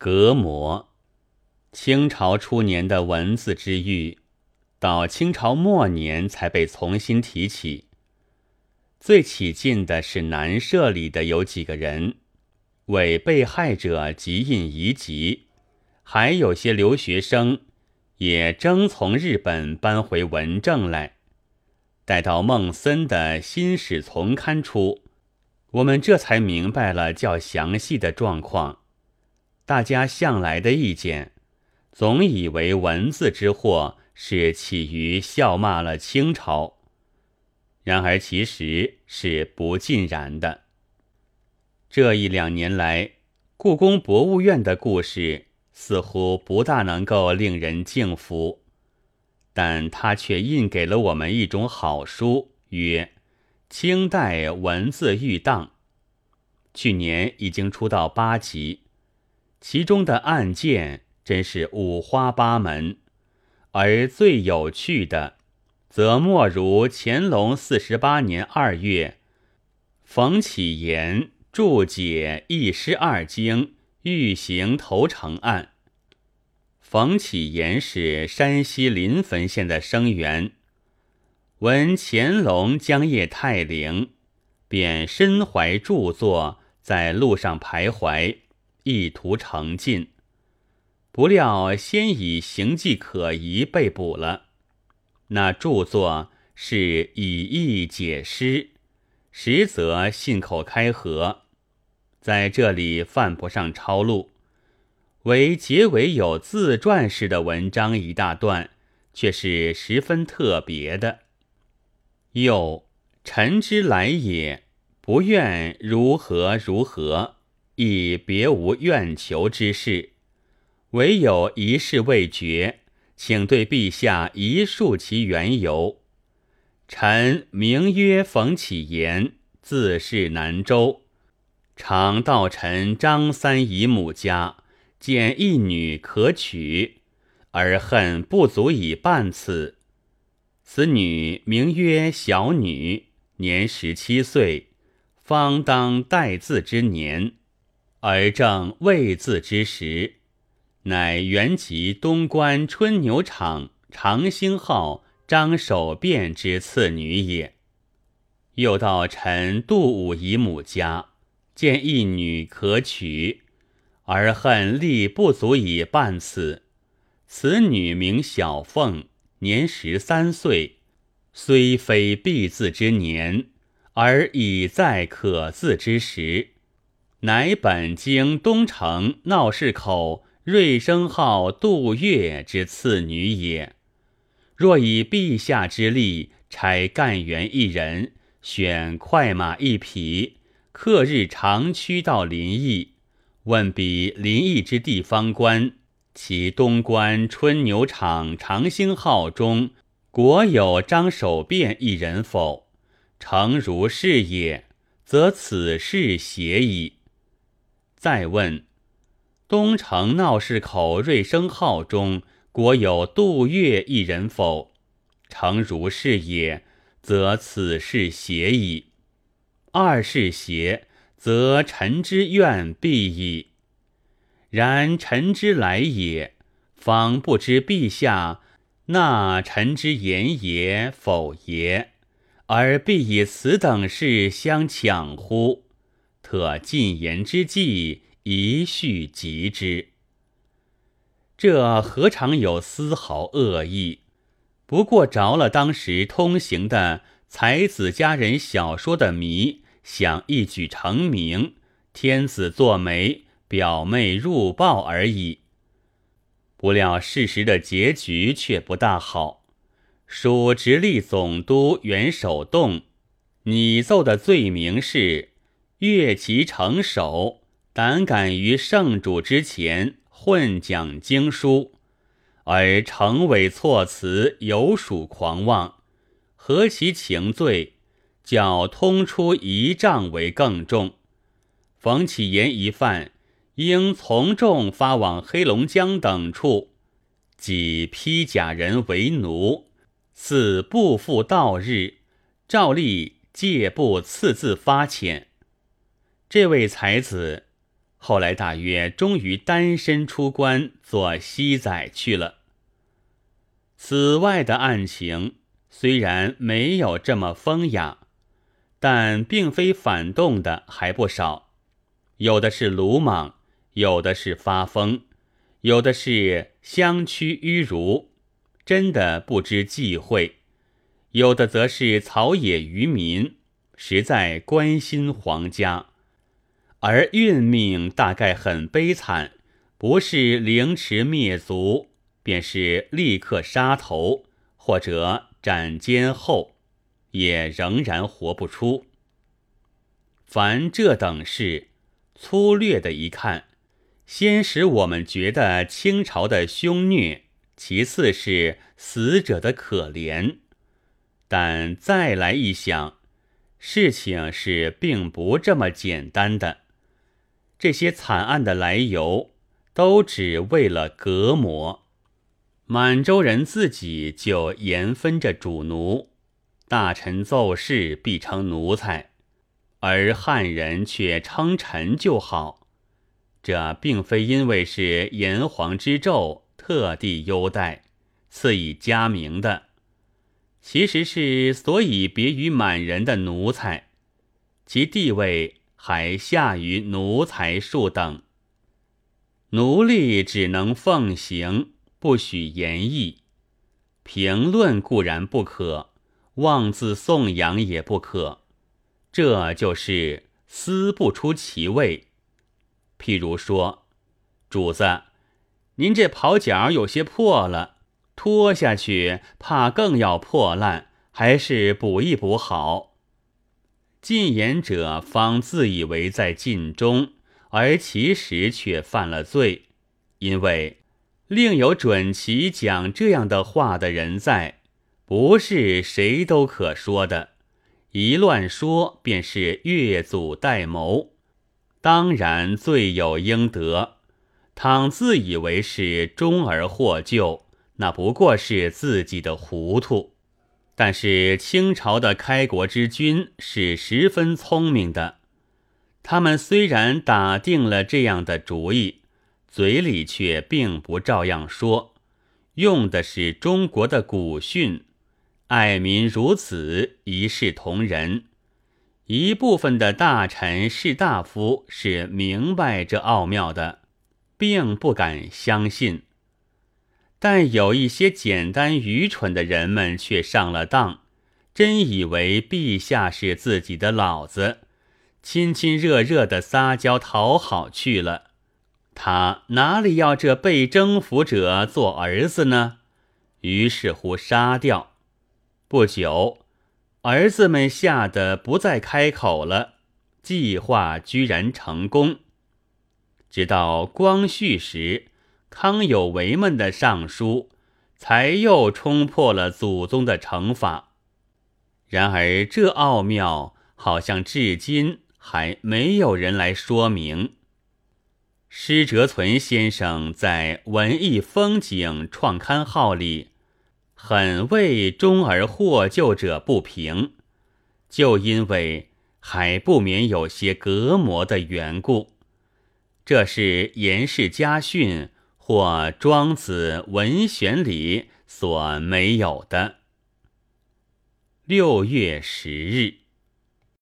隔膜，清朝初年的文字之狱，到清朝末年才被重新提起。最起劲的是南社里的有几个人，为被害者集印遗籍，还有些留学生也争从日本搬回文政来。待到孟森的新史丛刊出，我们这才明白了较详细的状况。大家向来的意见，总以为文字之祸是起于笑骂了清朝，然而其实是不尽然的。这一两年来，故宫博物院的故事似乎不大能够令人敬服，但它却印给了我们一种好书，曰《清代文字玉档》，去年已经出到八集。其中的案件真是五花八门，而最有趣的，则莫如乾隆四十八年二月，冯启言注解《一诗二经》欲行投诚案。冯启言是山西临汾县的生员，闻乾隆将谒太陵，便身怀著作，在路上徘徊。意图成进，不料先以行迹可疑被捕了。那著作是以意解诗，实则信口开河，在这里犯不上抄录。唯结尾有自传式的文章一大段，却是十分特别的。又臣之来也，不愿如何如何。亦别无愿求之事，唯有一事未决，请对陛下一述其缘由。臣名曰冯启言，自是南州，常到臣张三姨母家，见一女可娶，而恨不足以伴此。此女名曰小女，年十七岁，方当待字之年。而正未字之时，乃原籍东关春牛场长兴号张守变之次女也。又到臣杜武姨母家，见一女可娶，而恨力不足以伴此。此女名小凤，年十三岁，虽非必字之年，而已在可字之时。乃本京东城闹市口瑞声号杜月之次女也。若以陛下之力，差干员一人，选快马一匹，刻日长驱到临邑，问彼临邑之地方官，其东关春牛场长兴号中国有张守变一人否？诚如是也，则此事邪矣。再问：东城闹市口瑞声号中国有杜月一人否？诚如是也，则此事邪矣。二是邪，则臣之愿必矣。然臣之来也，方不知陛下纳臣之言也否也，而必以此等事相抢乎？特进言之计，一叙及之。这何尝有丝毫恶意？不过着了当时通行的才子佳人小说的迷，想一举成名，天子作媒，表妹入报而已。不料事实的结局却不大好。蜀直隶总督袁守栋拟奏的罪名是。越其成首，胆敢于圣主之前混讲经书，而成伪措辞，有属狂妄，何其情罪？较通出一丈为更重。冯启言一犯，应从重发往黑龙江等处，即披甲人为奴，似不复道日，照例戒不赐字发遣。这位才子，后来大约终于单身出关做西仔去了。此外的案情虽然没有这么风雅，但并非反动的还不少，有的是鲁莽，有的是发疯，有的是相屈迂儒，真的不知忌讳；有的则是草野渔民，实在关心皇家，而运命大概很悲惨，不是凌迟灭族。便是立刻杀头，或者斩监后，也仍然活不出。凡这等事，粗略的一看，先使我们觉得清朝的凶虐，其次是死者的可怜。但再来一想，事情是并不这么简单的。这些惨案的来由，都只为了隔膜。满洲人自己就严分着主奴，大臣奏事必称奴才，而汉人却称臣就好。这并非因为是炎黄之胄特地优待，赐以佳名的，其实是所以别于满人的奴才，其地位还下于奴才数等。奴隶只能奉行。不许言议，评论固然不可，妄自颂扬也不可。这就是思不出其味。譬如说，主子，您这袍脚有些破了，脱下去怕更要破烂，还是补一补好。进言者方自以为在尽忠，而其实却犯了罪，因为。另有准其讲这样的话的人在，不是谁都可说的。一乱说，便是越俎代谋，当然罪有应得。倘自以为是忠而获救，那不过是自己的糊涂。但是清朝的开国之君是十分聪明的，他们虽然打定了这样的主意。嘴里却并不照样说，用的是中国的古训，“爱民如子，一视同仁”。一部分的大臣士大夫是明白这奥妙的，并不敢相信；但有一些简单愚蠢的人们却上了当，真以为陛下是自己的老子，亲亲热热的撒娇讨好去了。他哪里要这被征服者做儿子呢？于是乎杀掉。不久，儿子们吓得不再开口了。计划居然成功。直到光绪时，康有为们的上书才又冲破了祖宗的惩罚。然而这奥妙，好像至今还没有人来说明。施哲存先生在《文艺风景创刊号》里，很为忠而获救者不平，就因为还不免有些隔膜的缘故。这是严氏家训或庄子文选里所没有的。六月十日。